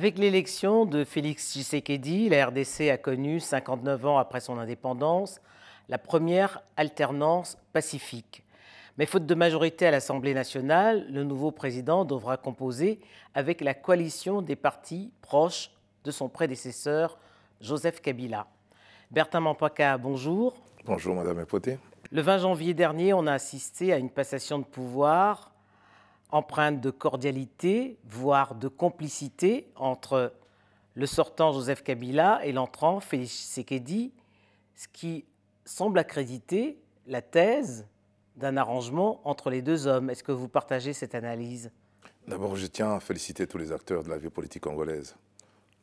Avec l'élection de Félix Tshisekedi, la RDC a connu, 59 ans après son indépendance, la première alternance pacifique. Mais faute de majorité à l'Assemblée nationale, le nouveau président devra composer avec la coalition des partis proches de son prédécesseur, Joseph Kabila. Bertin Mampaka, bonjour. Bonjour, Madame Epoté. Le 20 janvier dernier, on a assisté à une passation de pouvoir empreinte de cordialité, voire de complicité entre le sortant Joseph Kabila et l'entrant Félix Sekedi, ce qui semble accréditer la thèse d'un arrangement entre les deux hommes. Est-ce que vous partagez cette analyse? D'abord, je tiens à féliciter tous les acteurs de la vie politique congolaise.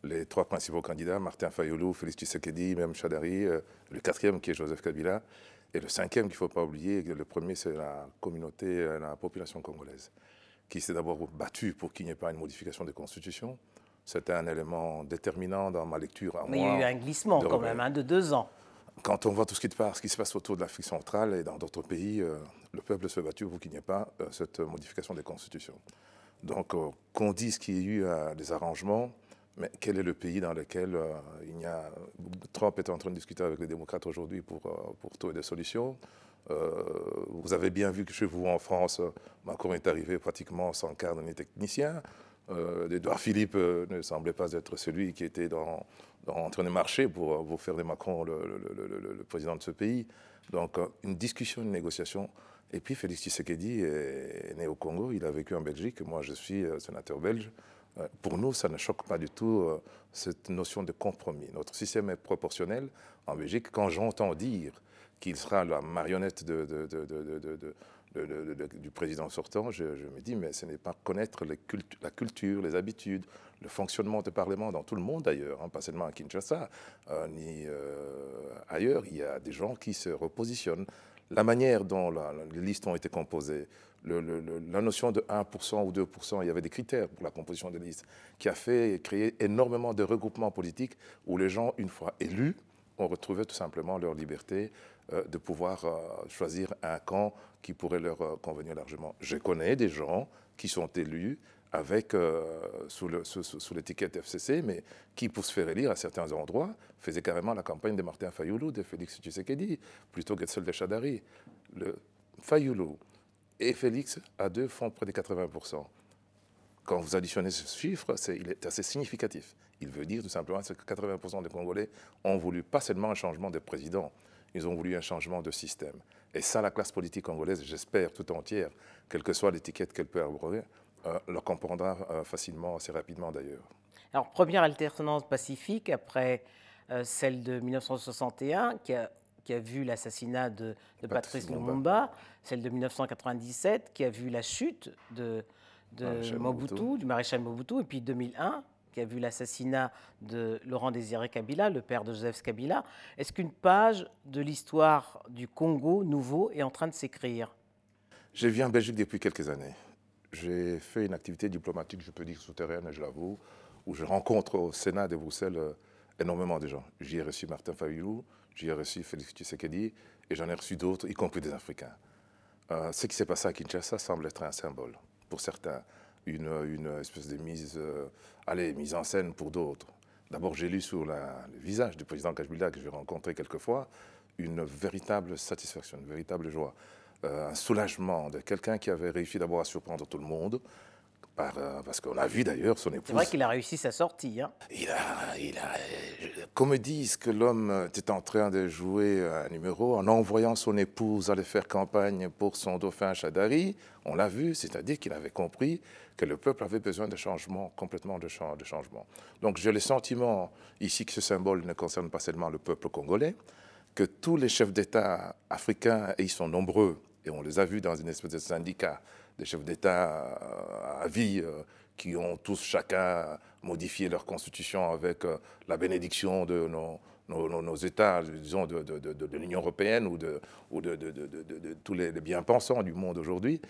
Les trois principaux candidats, Martin Fayoulou, Félix Tshisekedi, même Chadari, euh, le quatrième qui est Joseph Kabila, et le cinquième qu'il ne faut pas oublier, le premier c'est la communauté, euh, la population congolaise, qui s'est d'abord battue pour qu'il n'y ait pas une modification des constitutions. C'était un élément déterminant dans ma lecture. Mais il y a eu un glissement quand même, hein, de deux ans quand on voit tout ce qui, ce qui, se passe autour de l'Afrique centrale et dans d'autres pays, euh, le peuple se battu pour qu'il n'y ait pas euh, cette modification des constitutions. Donc, euh, qu'on dise qu'il y a eu des arrangements, mais quel est le pays dans lequel il y a. Trump est en train de discuter avec les démocrates aujourd'hui pour, pour trouver des solutions? Vous avez bien vu que chez vous en France, Macron est arrivé pratiquement sans cadre ni technicien. Edouard Philippe ne semblait pas être celui qui était dans, en train de marcher pour, vous faire des Macron le, président de ce pays. Donc euh, une discussion, une négociation. Et puis Félix Tshisekedi est, né au Congo, il a vécu en Belgique, moi je suis euh, sénateur belge. Euh, pour nous, ça ne choque pas du tout cette notion de compromis. Notre système est proportionnel en Belgique. Quand j'entends dire qu'il sera la marionnette du président sortant, je, me dis, mais ce n'est pas connaître la culture, les habitudes, le fonctionnement du Parlement dans tout le monde d'ailleurs, hein, pas seulement à Kinshasa, euh, ni euh, ailleurs. Il y a des gens qui se repositionnent. La manière dont les listes ont été composées, la notion de 1% ou 2%, il y avait des critères pour la composition des listes, qui a fait créer énormément de regroupements politiques où les gens, une fois élus, ont retrouvé tout simplement leur liberté euh, de pouvoir choisir un camp qui pourrait leur convenir largement. Je connais des gens qui sont élus avec, euh, sous l'étiquette FCC, mais qui, pour se faire élire à certains endroits, faisait carrément la campagne de Martin Fayoulou, de Félix Tshisekedi, plutôt que celle de Chadari. Le Fayoulou et Félix, à deux, font près de 80%. Quand vous additionnez ce chiffre, il est assez significatif. Il veut dire tout simplement que 80% des Congolais ont voulu pas seulement un changement de président, ils ont voulu un changement de système. Et ça, la classe politique congolaise, j'espère tout entière, quelle que soit l'étiquette qu'elle peut avoir, euh, le comprendra euh, facilement, assez rapidement d'ailleurs. Alors, première alternance pacifique après euh, celle de 1961, qui a, qui a vu l'assassinat de, Patrice Lumumba, celle de 1997, qui a vu la chute de, de Mobutu, du maréchal Mobutu, et puis 2001, qui a vu l'assassinat de Laurent Désiré Kabila, le père de Joseph Kabila. Est-ce qu'une page de l'histoire du Congo nouveau est en train de s'écrire? Je viens en Belgique depuis quelques années. J'ai fait une activité diplomatique, je peux dire souterraine, je l'avoue, où je rencontre au Sénat de Bruxelles euh, énormément de gens. J'y ai reçu Martin Fayoulou, j'y ai reçu Félix Tshisekedi, et j'en ai reçu d'autres, y compris des Africains. Euh, ce qui s'est passé à Kinshasa semble être un symbole pour certains, une, une espèce de mise, euh, allez, mise en scène pour d'autres. D'abord, j'ai lu sur le visage du président Kajbila, que j'ai rencontré quelques fois, une véritable satisfaction, une véritable joie. Euh, un soulagement de quelqu'un qui avait réussi d'abord à surprendre tout le monde. Par, euh, parce qu'on a vu d'ailleurs son épouse. C'est vrai qu'il a réussi sa sortie. Hein. Il a, il a, qu'on me dise que l'homme était en train de jouer un numéro en envoyant son épouse aller faire campagne pour son dauphin Chadari, on l'a vu, c'est-à-dire qu'il avait compris que le peuple avait besoin de changement, complètement de, de changement. Donc j'ai le sentiment ici que ce symbole ne concerne pas seulement le peuple congolais, que tous les chefs d'État africains, et ils sont nombreux, on les a vus dans une espèce de syndicat des chefs d'État euh, à vie euh, qui ont tous chacun modifié leur constitution avec euh, la bénédiction de nos, États, disons, de, de, l'Union européenne ou de, ou de, tous les, bien-pensants du monde aujourd'hui.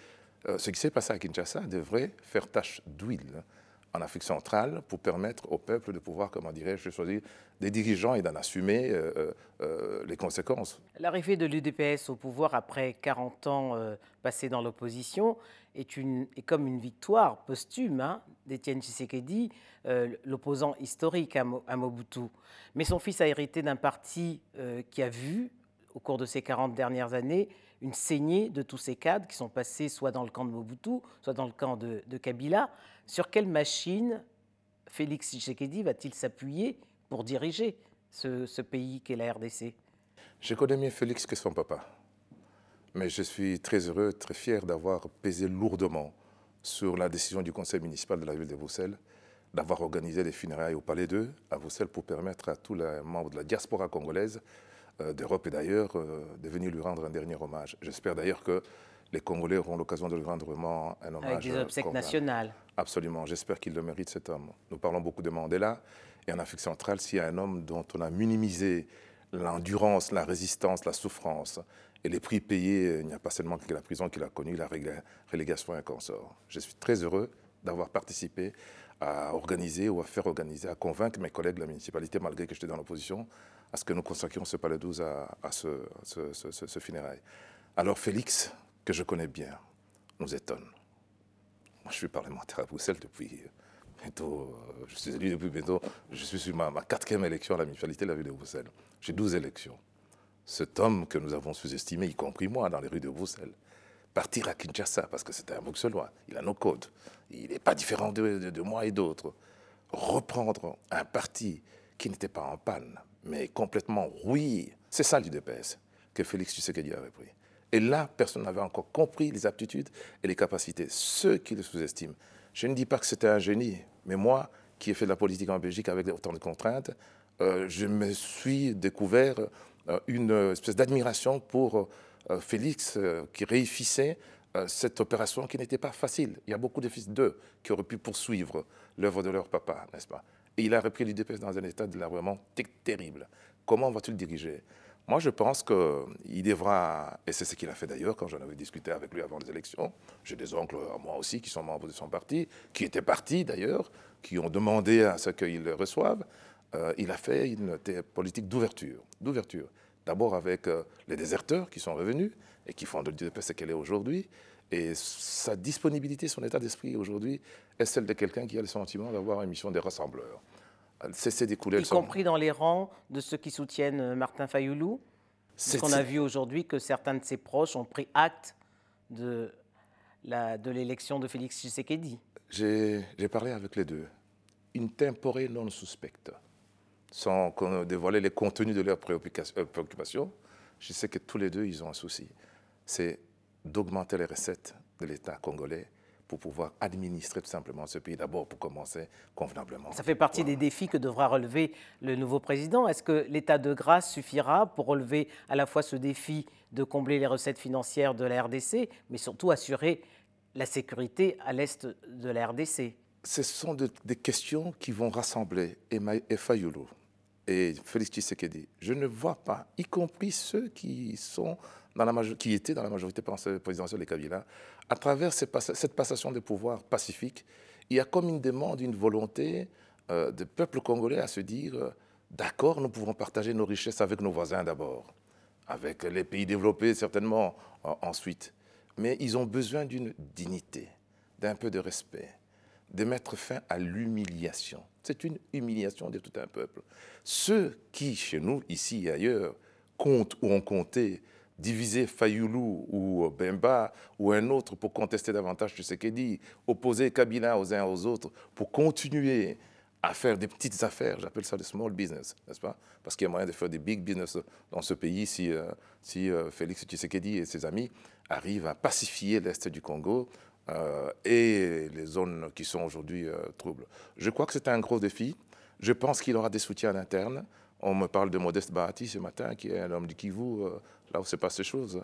ce qui s'est passé à Kinshasa devrait faire tache d'huile en Afrique centrale pour permettre au peuple de pouvoir, comment dirais-je, choisir des dirigeants et d'en assumer euh, euh, euh, les conséquences. L'arrivée de l'UDPS au pouvoir après 40 ans passés dans l'opposition est, comme une victoire posthume hein, d'Étienne Tshisekedi, l'opposant historique à, à, Mobutu. Mais son fils a hérité d'un parti qui a vu, au cours de ces 40 dernières années, une saignée de tous ces cadres qui sont passés soit dans le camp de Mobutu, soit dans le camp de, Kabila. Sur quelle machine Félix Tshisekedi va-t-il s'appuyer pour diriger ce, pays qu'est la RDC Je connais mieux Félix que son papa. Mais je suis très heureux, très fier d'avoir pesé lourdement sur la décision du conseil municipal de la ville de Bruxelles d'avoir organisé les funérailles au Palais 2 à Bruxelles pour permettre à tous les membres de la diaspora congolaise euh, d'Europe et d'ailleurs euh, de venir lui rendre un dernier hommage. J'espère d'ailleurs que les Congolais auront l'occasion de lui rendre vraiment un hommage. Avec des obsèques nationales. Absolument, j'espère qu'il le mérite cet homme. Nous parlons beaucoup de Mandela, et en Afrique centrale, s'il y a un homme dont on a minimisé l'endurance, la résistance, la souffrance, et les prix payés, il n'y a pas seulement que la prison qu'il a connue, la relégation et un consort. Je suis très heureux d'avoir participé à organiser ou à faire organiser, à convaincre mes collègues de la municipalité, malgré que j'étais dans l'opposition, à ce que nous consacrions ce palais 12 à, à ce, ce, funérail. Alors Félix, que je connais bien, nous étonne. Moi, je suis parlementaire à Bruxelles depuis bientôt, euh, je suis élu depuis bientôt, je suis sur ma, quatrième élection à la municipalité de la ville de Bruxelles. J'ai 12 élections. Cet homme que nous avons sous-estimé, y compris moi, dans les rues de Bruxelles, partir à Kinshasa, parce que c'était un Bruxellois, il a nos codes, il n'est pas différent de, moi et d'autres, reprendre un parti qui n'était pas en panne, mais complètement rouillé. C'est ça l'UDPS que Félix Tshisekedi avait pris. Et là, personne n'avait encore compris les aptitudes et les capacités. Ceux qui le sous-estiment. Je ne dis pas que c'était un génie, mais moi, qui ai fait de la politique en Belgique avec autant de contraintes, euh, je me suis découvert euh, une espèce d'admiration pour euh, Félix qui réussissait cette opération qui n'était pas facile. Il y a beaucoup de fils d'eux qui auraient pu poursuivre l'œuvre de leur papa, n'est-ce pas? Et il a repris l'UDPS dans un état de l'armement terrible. Comment va-t-il diriger? Moi, je pense qu'il devra, et c'est ce qu'il a fait d'ailleurs quand j'en avais discuté avec lui avant les élections, j'ai des oncles moi aussi qui sont membres de son parti, qui étaient partis d'ailleurs, qui ont demandé à ce qu'il le reçoive. Euh, il a fait une politique d'ouverture, d'ouverture. D'abord avec euh, les déserteurs qui sont revenus et qui font de l'UDPS ce qu'elle est aujourd'hui, et sa disponibilité, son état d'esprit aujourd'hui est celle de quelqu'un qui a le sentiment d'avoir une mission des rassembleurs. Cesser d'écouler. Y compris dans les rangs de ceux qui soutiennent euh, Martin Fayoulou qu'on a vu aujourd'hui que certains de ses proches ont pris acte de l'élection de, de Félix Tshisekedi. J'ai parlé avec les deux. Une temporée non suspecte. Sans dévoiler les contenus de leurs euh, préoccupations, je sais que tous les deux, ils ont un souci. C'est d'augmenter les recettes de l'État congolais pour pouvoir administrer tout simplement ce pays, d'abord pour commencer convenablement. Ça fait partie des défis que devra relever le nouveau président. Est-ce que l'état de grâce suffira pour relever à la fois ce défi de combler les recettes financières de la RDC, mais surtout assurer la sécurité à l'est de la RDC Ce sont des questions qui vont rassembler et Fayoulou et Félix Tshisekedi. Je ne vois pas, y compris ceux qui était dans la majorité présidentielle de Kabila, à travers cette passation de pouvoir pacifique, il y a comme une demande, une volonté euh, du peuple congolais à se dire euh, d'accord, nous pouvons partager nos richesses avec nos voisins d'abord, avec les pays développés certainement ensuite. Mais ils ont besoin d'une dignité, d'un peu de respect, de mettre fin à l'humiliation. C'est une humiliation de tout un peuple. Ceux qui, chez nous, ici et ailleurs, comptent ou ont compté diviser Fayoulou ou Bemba ou un autre pour contester davantage dit, opposer Kabila aux uns aux autres pour continuer à faire des petites affaires, j'appelle ça des small business, n'est-ce pas? Parce qu'il y a moyen de faire des big business dans ce pays si, euh, si euh, Félix Tshisekedi et ses amis arrivent à pacifier l'Est du Congo euh, et les zones qui sont aujourd'hui troubles. Je crois que c'est un gros défi. Je pense qu'il aura des soutiens internes. On me parle de Modeste Bahati ce matin, qui est un homme du Kivu, là où se passent ces choses.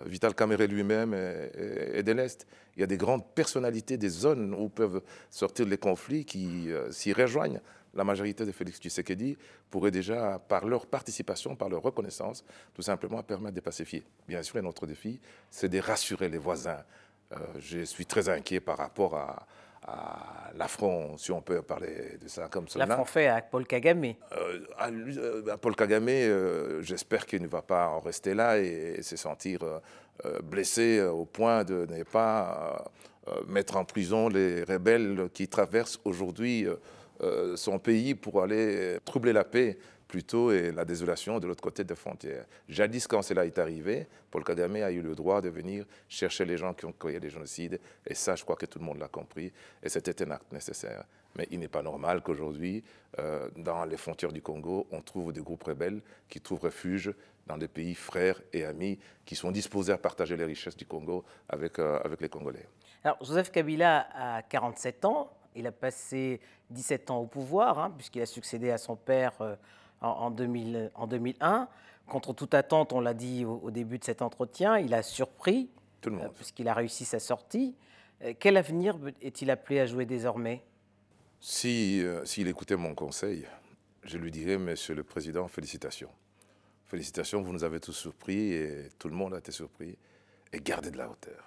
Euh, Vital Caméré lui-même est, de l'Est. Il y a des grandes personnalités des zones où peuvent sortir les conflits qui euh, s'y rejoignent. La majorité de Félix Tshisekedi pourrait déjà, par leur participation, par leur reconnaissance, tout simplement permettre de pacifier. Bien sûr, notre défi, c'est de rassurer les voisins. Euh, je suis très inquiet par rapport à, l'affront, si on peut parler de ça comme cela. L'affront fait à Paul Kagame. Euh, à, Paul Kagame, j'espère qu'il ne va pas en rester là et, se sentir blessé au point de ne pas mettre en prison les rebelles qui traversent aujourd'hui son pays pour aller troubler la paix plutôt et la désolation de l'autre côté des frontières. Jadis, quand cela est arrivé, Paul Kagame a eu le droit de venir chercher les gens qui ont créé des génocides, et ça, je crois que tout le monde l'a compris, et c'était un acte nécessaire. Mais il n'est pas normal qu'aujourd'hui, euh, dans les frontières du Congo, on trouve des groupes rebelles qui trouvent refuge dans des pays frères et amis qui sont disposés à partager les richesses du Congo avec, euh, les Congolais. Alors, Joseph Kabila a 47 ans. Il a passé 17 ans au pouvoir, hein, puisqu'il a succédé à son père euh, en, 2001. Contre toute attente, on l'a dit au, début de cet entretien, il a surpris, Tout le monde. Euh, puisqu'il a réussi sa sortie. Euh, quel avenir est-il appelé à jouer désormais? Euh, S'il écoutait mon conseil, je lui dirais, Monsieur le Président, félicitations. Félicitations, vous nous avez tous surpris et tout le monde a été surpris. Et gardez de la hauteur.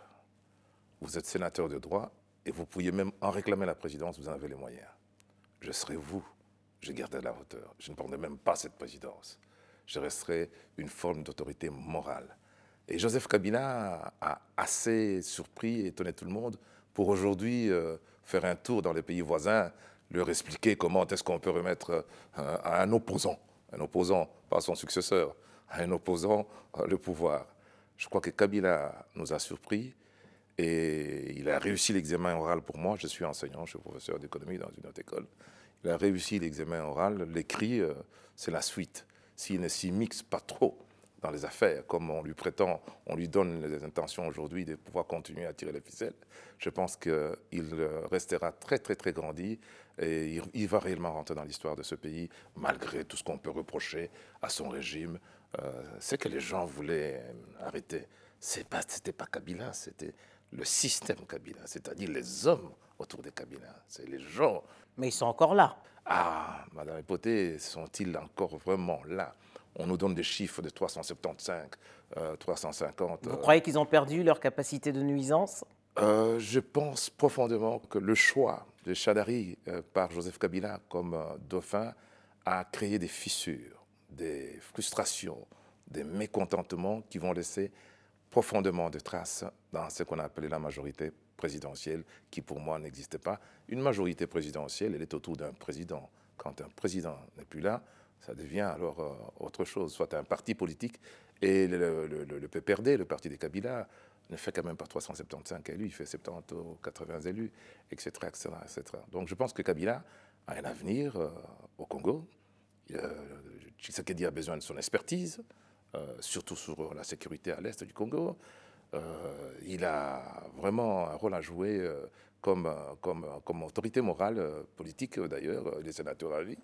Vous êtes sénateur de droit et vous pourriez même en réclamer la présidence, vous en avez les moyens. Je serai vous je gardais la hauteur. Je ne prendrais même pas cette présidence. Je resterai une forme d'autorité morale. Et Joseph Kabila a assez surpris et étonné tout le monde pour aujourd'hui euh, faire un tour dans les pays voisins, leur expliquer comment est-ce qu'on peut remettre euh, à un opposant, un opposant, pas son successeur, un opposant euh, le pouvoir. Je crois que Kabila nous a surpris et il a réussi l'examen oral pour moi. Je suis enseignant, je suis professeur d'économie dans une autre école. Il a réussi l'examen oral. L'écrit, euh, c'est la suite. S'il ne s'y mixe pas trop dans les affaires, comme on lui prétend, on lui donne les intentions aujourd'hui de pouvoir continuer à tirer les ficelles, je pense qu'il euh, restera très, très, très grandi et il, va réellement rentrer dans l'histoire de ce pays, malgré tout ce qu'on peut reprocher à son régime. Euh, c'est que les gens voulaient arrêter. Ce n'était pas Kabila, c'était le système Kabila, c'est-à-dire les hommes autour de Kabila. C'est les gens mais ils sont encore là. Ah, Madame Epoté, sont-ils encore vraiment là? On nous donne des chiffres de 375, 350. Euh, Vous croyez qu'ils ont perdu leur capacité de nuisance? Euh, Je pense profondément que le choix de Chadari euh, par Joseph Kabila comme dauphin a créé des fissures, des frustrations, des mécontentements qui vont laisser profondément de traces dans ce qu'on a appelé la majorité présidentielle qui pour moi n'existe pas. Une majorité présidentielle, elle est autour d'un président. Quand un président n'est plus là, ça devient alors euh, autre chose, soit un parti politique. Et le, le, PPRD, le parti des Kabila, ne fait quand même pas 375 élus, il fait 70 ou 80 élus, etc., etc.. Donc je pense que Kabila a un avenir euh, au Congo. Euh, Tshisekedi a besoin de son expertise, surtout sur la sécurité à l'est du Congo. Euh, il a vraiment un rôle à jouer euh, comme, comme, comme, autorité morale, euh, politique d'ailleurs, les sénateurs à vie.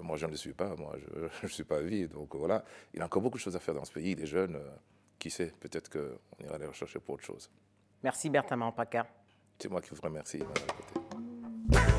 Moi, je ne le suis pas, moi, je ne suis pas à vie. Donc voilà, il a encore beaucoup de choses à faire dans ce pays. Les jeunes, qui sait, peut-être qu'on ira les rechercher pour autre chose. Merci Bertrand Mampaka. C'est moi qui vous remercie, Madame